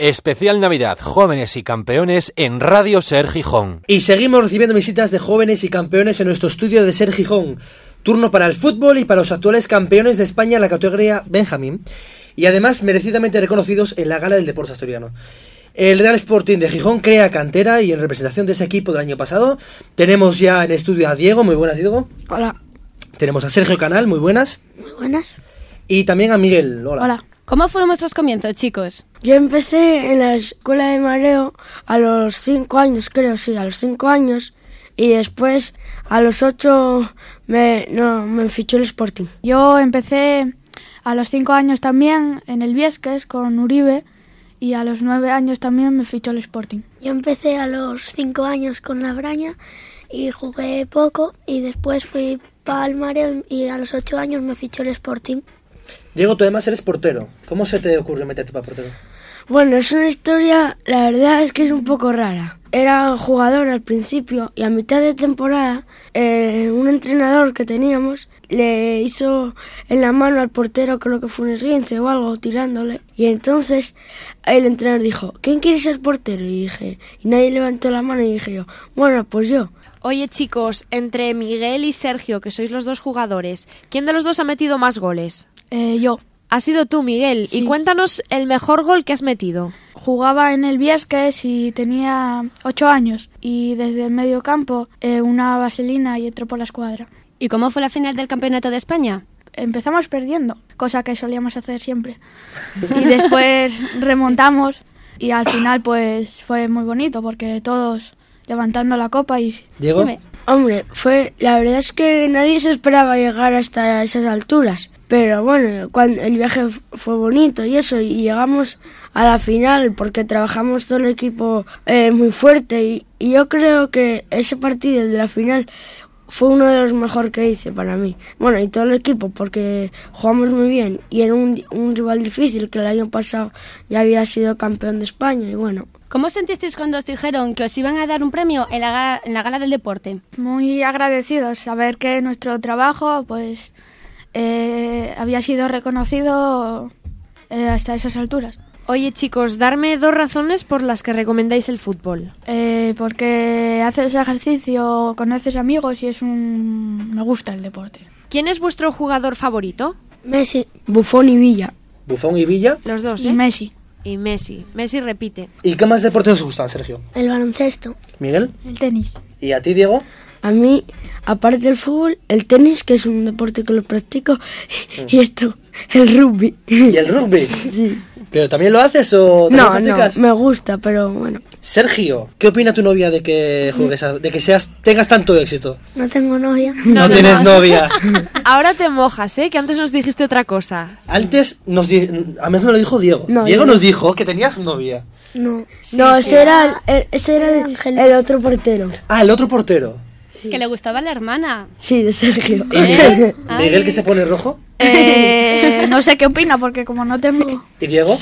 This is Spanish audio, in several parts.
Especial Navidad, jóvenes y campeones en Radio Ser Gijón. Y seguimos recibiendo visitas de jóvenes y campeones en nuestro estudio de Ser Gijón. Turno para el fútbol y para los actuales campeones de España en la categoría Benjamín. Y además merecidamente reconocidos en la gala del deporte asturiano. El Real Sporting de Gijón crea cantera y en representación de ese equipo del año pasado tenemos ya en estudio a Diego, muy buenas Diego. Hola. Tenemos a Sergio Canal, muy buenas. Muy buenas. Y también a Miguel, hola. Hola. ¿Cómo fueron vuestros comienzos, chicos? Yo empecé en la escuela de mareo a los 5 años, creo, sí, a los 5 años. Y después, a los 8, me, no, me fichó el Sporting. Yo empecé a los 5 años también en el Viesques con Uribe y a los 9 años también me fichó el Sporting. Yo empecé a los 5 años con la Braña y jugué poco y después fui para el mareo y a los 8 años me fichó el Sporting. Diego, tú además eres portero. ¿Cómo se te ocurrió meterte para portero? Bueno, es una historia, la verdad es que es un poco rara. Era jugador al principio y a mitad de temporada eh, un entrenador que teníamos le hizo en la mano al portero creo que fue un esguince o algo tirándole y entonces el entrenador dijo ¿quién quiere ser portero? y dije y nadie levantó la mano y dije yo bueno pues yo Oye chicos, entre Miguel y Sergio, que sois los dos jugadores, ¿quién de los dos ha metido más goles? Eh, yo. Ha sido tú, Miguel. Sí. Y cuéntanos el mejor gol que has metido. Jugaba en el Viesques y tenía 8 años y desde el medio campo eh, una vaselina y entró por la escuadra. ¿Y cómo fue la final del Campeonato de España? Empezamos perdiendo, cosa que solíamos hacer siempre. Y después remontamos y al final pues fue muy bonito porque todos levantando la copa y... Diego. Hombre, fue la verdad es que nadie se esperaba llegar hasta esas alturas. Pero bueno, cuando el viaje fue bonito y eso, y llegamos a la final porque trabajamos todo el equipo eh, muy fuerte y, y yo creo que ese partido de la final fue uno de los mejores que hice para mí. Bueno, y todo el equipo porque jugamos muy bien y era un, un rival difícil que el año pasado ya había sido campeón de España y bueno, ¿Cómo os sentisteis cuando os dijeron que os iban a dar un premio en la, gala, en la gala del deporte? Muy agradecidos saber que nuestro trabajo pues eh, había sido reconocido eh, hasta esas alturas. Oye chicos, darme dos razones por las que recomendáis el fútbol. Eh, porque haces ejercicio, conoces amigos y es un... me gusta el deporte. ¿Quién es vuestro jugador favorito? Messi, Buffon y Villa. Bufón y Villa. Los dos, Y ¿eh? Messi, Y Messi. Messi repite. ¿Y qué más deportes os gustan, Sergio? El baloncesto. Miguel. el tenis. ¿Y a ti, Diego? A mí, aparte del fútbol, el tenis, que es un deporte que lo practico, y esto, el rugby. ¿Y el rugby? Sí. ¿Pero también lo haces o también No, no, practicas? me gusta, pero bueno. Sergio, ¿qué opina tu novia de que juegues a- de que seas tengas tanto éxito? No tengo novia. No, tienes novia. Ahora te mojas, ¿eh? Que antes nos dijiste otra cosa. Antes nos di- a mí me lo dijo Diego. No, Diego nos dijo que tenías novia. No. no, ese era, el, el- ese era el otro portero. Ah, el otro portero. Que le gustaba la hermana. Sí, de Sergio. ¿Y Miguel? Que se pone rojo. Eh, no sé qué opina porque como no tengo... ¿Y Diego?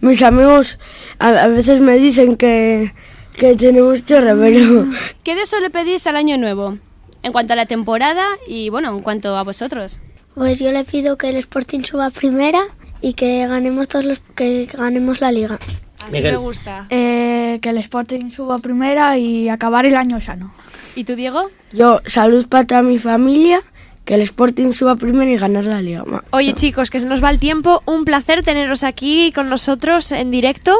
Mis amigos a, a veces me dicen que, que tenemos chorra, pero ¿Qué deseo le pedís al año nuevo? En cuanto a la temporada y, bueno, en cuanto a vosotros. Pues yo le pido que el Sporting suba primera y que ganemos todos los que ganemos la liga. Así Miguel. me gusta. Eh, que el Sporting suba primera y acabar el año sano. ¿Y tú, Diego? yo salud para toda mi familia, que el Sporting suba primero y ganar la liga. Ma- Oye chicos, que se nos va el tiempo. Un placer teneros aquí con nosotros en directo.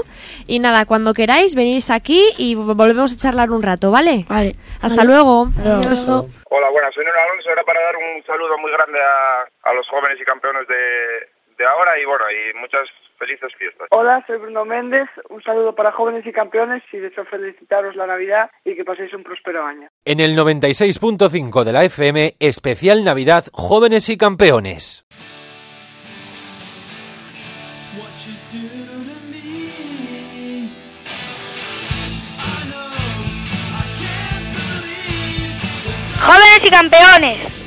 Y nada, cuando queráis, venís aquí y volvemos a charlar un rato, ¿vale? Vale. Hasta luego. Hola, buenas, soy Nuno Alonso. Era para dar un saludo muy grande a, a los jóvenes y campeones de, y bueno, y muchas felices fiestas. Hola, soy Bruno Méndez. Un saludo para jóvenes y campeones y deseo felicitaros la Navidad y que paséis un próspero año. En el 96.5 de la FM, especial Navidad, jóvenes y campeones. Jóvenes y campeones.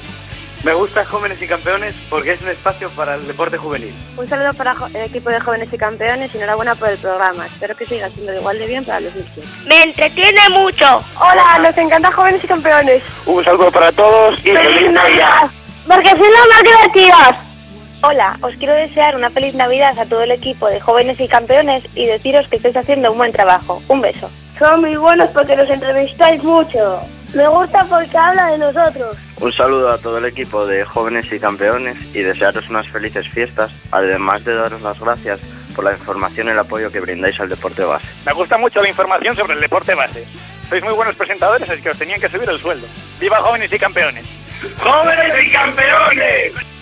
Me gusta Jóvenes y Campeones porque es un espacio para el deporte juvenil. Un saludo para el equipo de jóvenes y campeones y enhorabuena por el programa. Espero que siga siendo igual de bien para los niños. Me entretiene mucho. Hola, nos encanta jóvenes y campeones. Un saludo para todos y feliz Navidad. Porque son los más divertidos. Hola, os quiero desear una feliz Navidad a todo el equipo de jóvenes y campeones y deciros que estáis haciendo un buen trabajo. Un beso. Son muy buenos porque nos entrevistáis mucho. Me gusta porque habla de nosotros. Un saludo a todo el equipo de jóvenes y campeones y desearos unas felices fiestas, además de daros las gracias por la información y el apoyo que brindáis al deporte base. Me gusta mucho la información sobre el deporte base. Sois muy buenos presentadores, es que os tenían que subir el sueldo. ¡Viva jóvenes y campeones! ¡Jóvenes y campeones!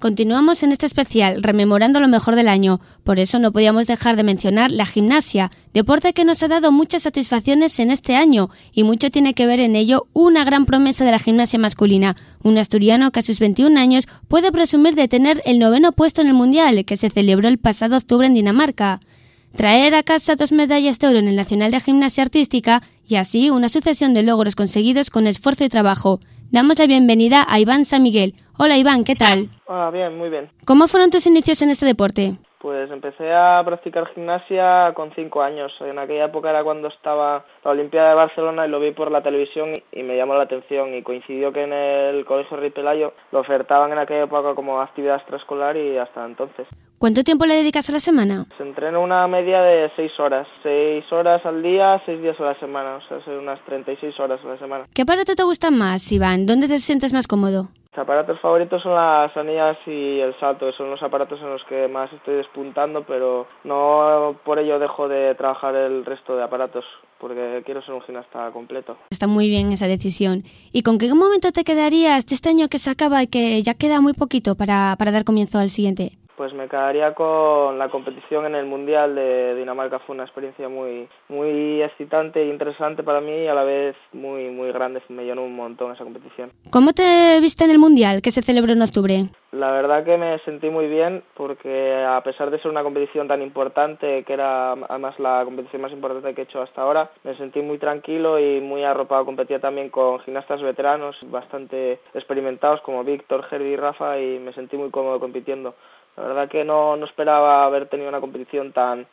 Continuamos en este especial rememorando lo mejor del año, por eso no podíamos dejar de mencionar la gimnasia, deporte que nos ha dado muchas satisfacciones en este año y mucho tiene que ver en ello una gran promesa de la gimnasia masculina, un asturiano que a sus 21 años puede presumir de tener el noveno puesto en el Mundial que se celebró el pasado octubre en Dinamarca. Traer a casa dos medallas de oro en el Nacional de Gimnasia Artística y así una sucesión de logros conseguidos con esfuerzo y trabajo. Damos la bienvenida a Iván San Miguel. Hola Iván, ¿qué tal? Ah, bien, muy bien. ¿Cómo fueron tus inicios en este deporte? Pues empecé a practicar gimnasia con cinco años. En aquella época era cuando estaba la Olimpiada de Barcelona y lo vi por la televisión y me llamó la atención y coincidió que en el Colegio Rey Pelayo lo ofertaban en aquella época como actividad extraescolar y hasta entonces. ¿Cuánto tiempo le dedicas a la semana? Se entrena una media de seis horas. Seis horas al día, seis días a la semana. O sea, son unas 36 horas a la semana. ¿Qué aparato te gusta más, Iván? ¿Dónde te sientes más cómodo? Mis aparatos favoritos son las anillas y el salto, que son los aparatos en los que más estoy despuntando, pero no por ello dejo de trabajar el resto de aparatos, porque quiero ser un gimnasta completo. Está muy bien esa decisión. ¿Y con qué momento te quedarías de este año que se acaba y que ya queda muy poquito para, para dar comienzo al siguiente? Pues me quedaría con la competición en el Mundial de Dinamarca. Fue una experiencia muy muy excitante e interesante para mí y a la vez muy muy grande. Me llenó un montón esa competición. ¿Cómo te viste en el Mundial que se celebró en octubre? La verdad que me sentí muy bien porque a pesar de ser una competición tan importante, que era además la competición más importante que he hecho hasta ahora, me sentí muy tranquilo y muy arropado. Competía también con gimnastas veteranos bastante experimentados como Víctor, Herbie y Rafa y me sentí muy cómodo compitiendo. La verdad que no, no esperaba haber tenido una competición tan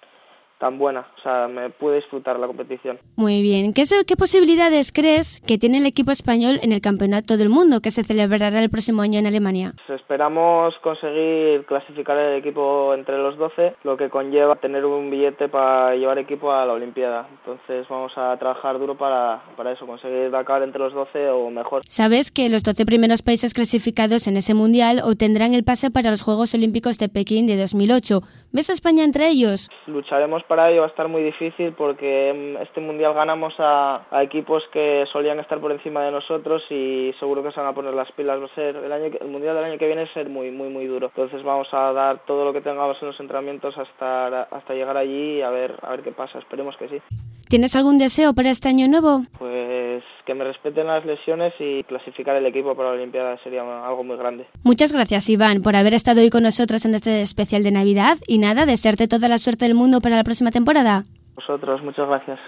tan buena, o sea, me pude disfrutar la competición. Muy bien. ¿Qué, ¿Qué posibilidades crees que tiene el equipo español en el Campeonato del Mundo que se celebrará el próximo año en Alemania? Pues esperamos conseguir clasificar el equipo entre los 12, lo que conlleva tener un billete para llevar equipo a la Olimpiada. Entonces vamos a trabajar duro para, para eso, conseguir acabar entre los 12 o mejor. Sabes que los 12 primeros países clasificados en ese Mundial obtendrán el pase para los Juegos Olímpicos de Pekín de 2008. ¿Ves a España entre ellos? Lucharemos para ello va a estar muy difícil porque este mundial ganamos a, a, equipos que solían estar por encima de nosotros y seguro que se van a poner las pilas. Va a ser el año el mundial del año que viene es ser muy muy muy duro. Entonces vamos a dar todo lo que tengamos en los entrenamientos hasta hasta llegar allí y a ver a ver qué pasa. Esperemos que sí. ¿Tienes algún deseo para este año nuevo? Pues que me respeten las lesiones y clasificar el equipo para la Olimpiada sería algo muy grande. Muchas gracias, Iván, por haber estado hoy con nosotros en este especial de Navidad y nada, desearte toda la suerte del mundo para la próxima temporada. Vosotros, muchas gracias.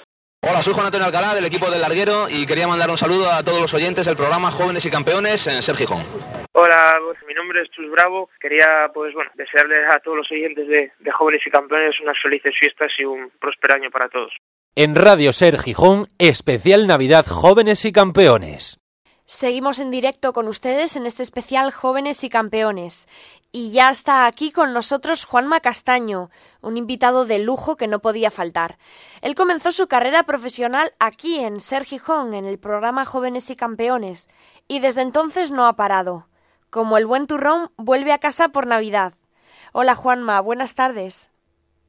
Hola, soy Juan Antonio Alcalá del equipo del Larguero y quería mandar un saludo a todos los oyentes del programa Jóvenes y Campeones en Ser Gijón. Hola, mi nombre es Chus Bravo. Quería, pues bueno, desearles a todos los oyentes de, de Jóvenes y Campeones unas felices fiestas y un próspero año para todos. En Radio Ser Gijón, especial Navidad Jóvenes y Campeones. Seguimos en directo con ustedes en este especial Jóvenes y Campeones. Y ya está aquí con nosotros Juanma Castaño, un invitado de lujo que no podía faltar. Él comenzó su carrera profesional aquí en Ser Gijón, en el programa Jóvenes y Campeones, y desde entonces no ha parado. Como el buen turrón, vuelve a casa por Navidad. Hola Juanma, buenas tardes.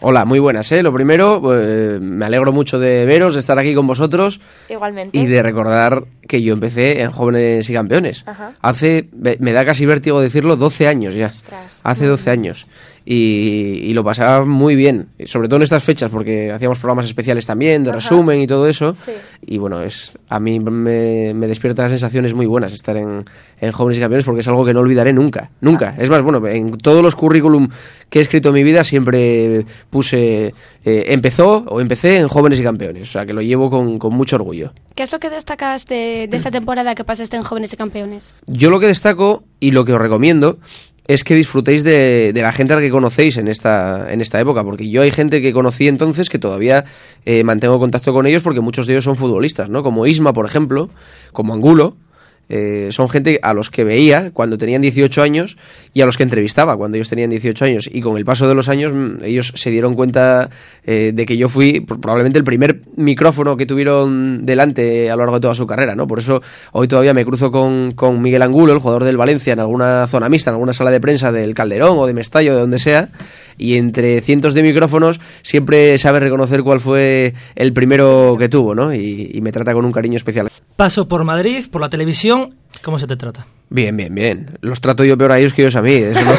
Hola, muy buenas, ¿eh? Lo primero, eh, me alegro mucho de veros, de estar aquí con vosotros. Igualmente. Y de recordar que yo empecé en Jóvenes y Campeones. Ajá. Hace, me da casi vértigo decirlo, 12 años ya. Ostras. Hace 12 años. Y, y, lo pasaba muy bien, sobre todo en estas fechas, porque hacíamos programas especiales también, de Ajá. resumen y todo eso. Sí. Y bueno, es a mí me, me despierta sensaciones muy buenas estar en, en, Jóvenes y Campeones, porque es algo que no olvidaré nunca, nunca. Ah. Es más, bueno, en todos los currículum que he escrito en mi vida siempre puse, eh, empezó o empecé en Jóvenes y Campeones, o sea que lo llevo con, con mucho orgullo. ¿Qué es lo que destacas de, de esta temporada que pasaste en Jóvenes y Campeones? Yo lo que destaco y lo que os recomiendo es que disfrutéis de, la gente a la que conocéis en esta, en esta época, porque yo hay gente que conocí entonces que todavía eh, mantengo contacto con ellos porque muchos de ellos son futbolistas, ¿no? Como Isma, por ejemplo, como Angulo, eh, son gente a los que veía cuando tenían 18 años y a los que entrevistaba cuando ellos tenían 18 años. Y con el paso de los años mm, ellos se dieron cuenta eh, de que yo fui probablemente el primer micrófono que tuvieron delante a lo largo de toda su carrera. ¿no? Por eso hoy todavía me cruzo con, con Miguel Angulo, el jugador del Valencia, en alguna zona mixta, en alguna sala de prensa del Calderón o de Mestallo, de donde sea y entre cientos de micrófonos siempre sabe reconocer cuál fue el primero que tuvo, ¿no? Y, y, me trata con un cariño especial. Paso por Madrid, por la televisión, ¿cómo se te trata? Bien, bien, bien. Los trato yo peor a ellos que ellos a mí. Eso no,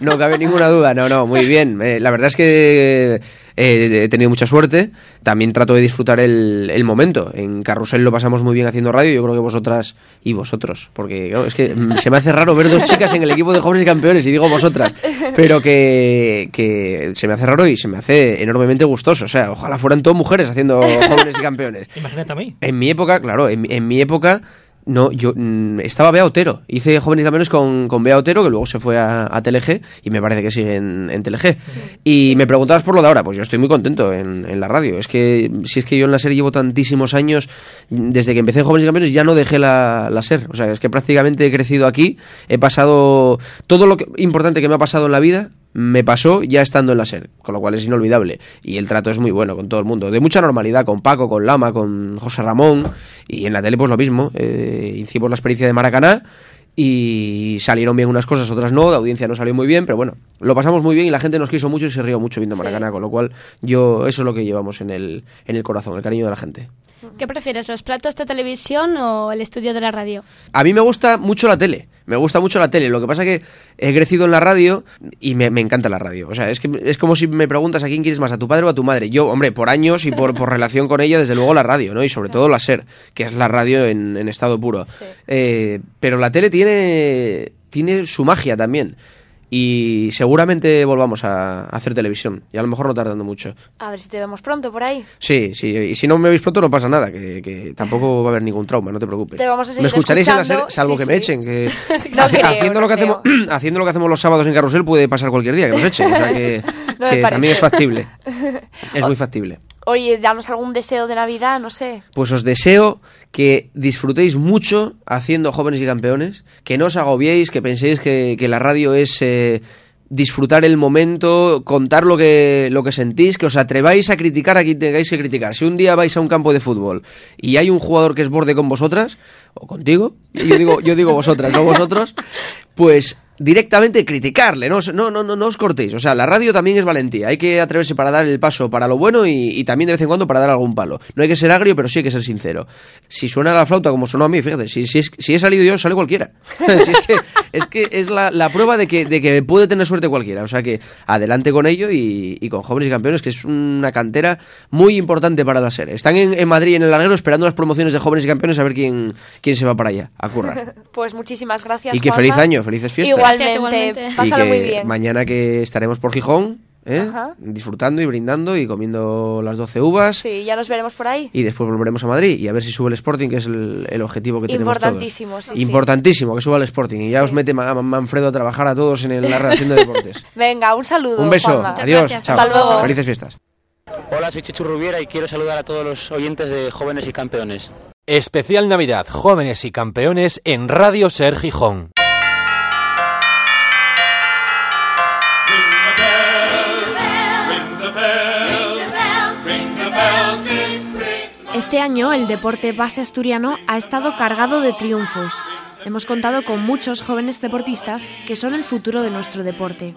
no cabe ninguna duda. No, no, muy bien. Eh, la verdad es que eh, he tenido mucha suerte. También trato de disfrutar el, el, momento. En Carrusel lo pasamos muy bien haciendo radio. Yo creo que vosotras y vosotros. Porque claro, es que se me hace raro ver dos chicas en el equipo de jóvenes y campeones y digo vosotras. Pero que, que se me hace raro y se me hace enormemente gustoso. O sea, ojalá fueran todas mujeres haciendo jóvenes y campeones. Imagínate a mí. En mi época, claro, en, en mi época no, yo mm, estaba Bea Otero. Hice Jóvenes y Campeones con, con Bea Otero, que luego se fue a, a TLG y me parece que sigue en, en TLG. Y me preguntabas por lo de ahora, pues yo estoy muy contento en, en, la radio. Es que si es que yo en la serie llevo tantísimos años, desde que empecé en Jóvenes y Campeones ya no dejé la, la SER. O sea, es que prácticamente he crecido aquí, he pasado todo lo que, importante que me ha pasado en la vida, me pasó ya estando en la SER, con lo cual es inolvidable. Y el trato es muy bueno con todo el mundo, de mucha normalidad, con Paco, con Lama, con José Ramón, y en la tele pues lo mismo. Eh, hicimos la experiencia de Maracaná y salieron bien unas cosas, otras no, la audiencia no salió muy bien, pero bueno, lo pasamos muy bien y la gente nos quiso mucho y se rió mucho viendo Maracaná, sí. con lo cual yo eso es lo que llevamos en el, en el corazón, el cariño de la gente. ¿Qué prefieres, los platos de televisión o el estudio de la radio? A mí me gusta mucho la tele, me gusta mucho la tele. Lo que pasa es que he crecido en la radio y me, me, encanta la radio. O sea, es que es como si me preguntas a quién quieres más, a tu padre o a tu madre. Yo, hombre, por años y por, por relación con ella, desde luego la radio, ¿no? Y sobre todo la SER, que es la radio en, en estado puro. Sí. Eh, pero la tele tiene, tiene su magia también y seguramente volvamos a hacer televisión y a lo mejor no tardando mucho. A ver si te vemos pronto por ahí. Sí, sí, y si no me veis pronto no pasa nada, que, que tampoco va a haber ningún trauma, no te preocupes. Te vamos a seguir me escucharéis escuchando. en la serie, salvo sí, que sí. me echen, que no hace, creo, haciendo, no lo que creo. hacemos, haciendo lo que hacemos los sábados en Carrusel puede pasar cualquier día, que nos echen, o sea que, No también es factible. Es muy factible. Oye, damos algún deseo de Navidad, no sé. Pues os deseo que disfrutéis mucho haciendo jóvenes y campeones, que no os agobiéis, que penséis que, que la radio es eh, disfrutar el momento, contar lo que, lo que sentís, que os atreváis a criticar a quien tengáis que criticar. Si un día vais a un campo de fútbol y hay un jugador que es borde con vosotras, o contigo, yo digo, yo digo vosotras, no vosotros, pues directamente criticarle, no, no, no, no, no os cortéis. O sea, la radio también es valentía. Hay que atreverse para dar el paso para lo bueno y, y, también de vez en cuando para dar algún palo. No hay que ser agrio, pero sí hay que ser sincero. Si suena la flauta como sonó a mí, fíjate, si, si, es, si he salido yo, sale cualquiera. si es que es, que es la, la, prueba de que, de que puede tener suerte cualquiera. O sea que adelante con ello y, y, con jóvenes y campeones, que es una cantera muy importante para la SER. Están en, en Madrid, en el Larguero, esperando las promociones de jóvenes y campeones a ver quién, quién se va para allá a currar. pues muchísimas gracias. Y que Juanma. feliz año, felices fiestas. Igualmente, igualmente. pásalo y que muy bien. Mañana que estaremos por Gijón, ¿eh? disfrutando y brindando y comiendo las 12 uvas. Sí, ya nos veremos por ahí. Y después volveremos a Madrid y a ver si sube el Sporting, que es el, el objetivo que tenemos Importantísimo, todos. Sí, Importantísimo que suba el Sporting. Y ya sí. os mete Ma Manfredo a trabajar a todos en el, la redacción de deportes. Venga, un saludo. Un beso. Juanma. Adiós. Chao. Hasta luego. Felices fiestas. Hola, soy Chichu Rubiera y quiero saludar a todos los oyentes de Jóvenes y Campeones. Especial Navidad, Jóvenes y Campeones en Radio Ser Gijón. Este año el deporte base asturiano ha estado cargado de triunfos. Hemos contado con muchos jóvenes deportistas que son el futuro de nuestro deporte.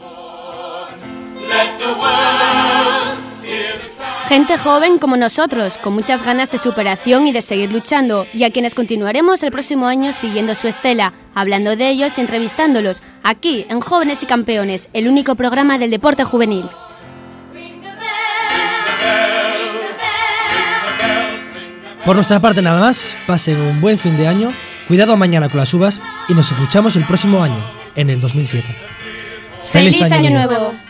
Gente joven como nosotros, con muchas ganas de superación y de seguir luchando, y a quienes continuaremos el próximo año siguiendo su estela, hablando de ellos y entrevistándolos, aquí en Jóvenes y Campeones, el único programa del deporte juvenil. Por nuestra parte nada más, pasen un buen fin de año, cuidado mañana con las uvas y nos escuchamos el próximo año, en el 2007. ¡Feliz, ¡Feliz año, año, nuevo! nuevo.